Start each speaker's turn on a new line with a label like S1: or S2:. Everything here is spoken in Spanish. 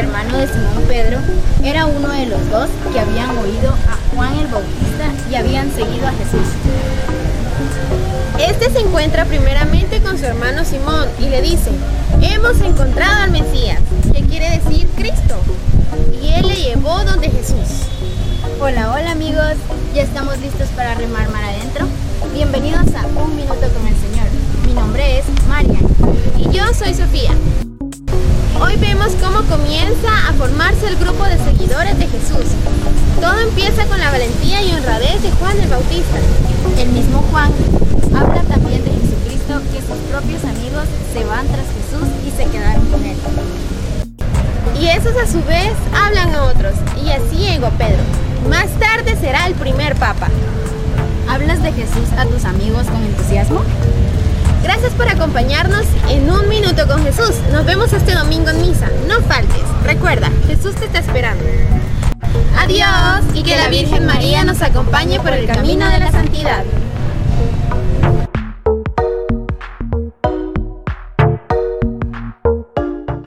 S1: hermano de Simón Pedro, era uno de los dos que habían oído a Juan el Bautista y habían seguido a Jesús.
S2: Este se encuentra primeramente con su hermano Simón y le dice, hemos encontrado al Mesías, que quiere decir Cristo. Y él le llevó donde Jesús.
S1: Hola, hola amigos, ya estamos listos para remar mar adentro. Bienvenidos a Un Minuto con el Señor. Mi nombre es Marian.
S2: Y yo soy Sofía. Vemos cómo comienza a formarse el grupo de seguidores de Jesús. Todo empieza con la valentía y honradez de Juan el Bautista.
S1: El mismo Juan habla también de Jesucristo que sus propios amigos se van tras Jesús y se quedaron con él.
S2: Y esos a su vez hablan a otros. Y así llegó Pedro. Más tarde será el primer papa.
S1: ¿Hablas de Jesús a tus amigos con entusiasmo?
S2: Gracias por acompañarnos en Un Minuto con Jesús. Nos vemos este domingo Recuerda, Jesús te está esperando. Adiós y que la Virgen María nos acompañe por el camino de la santidad.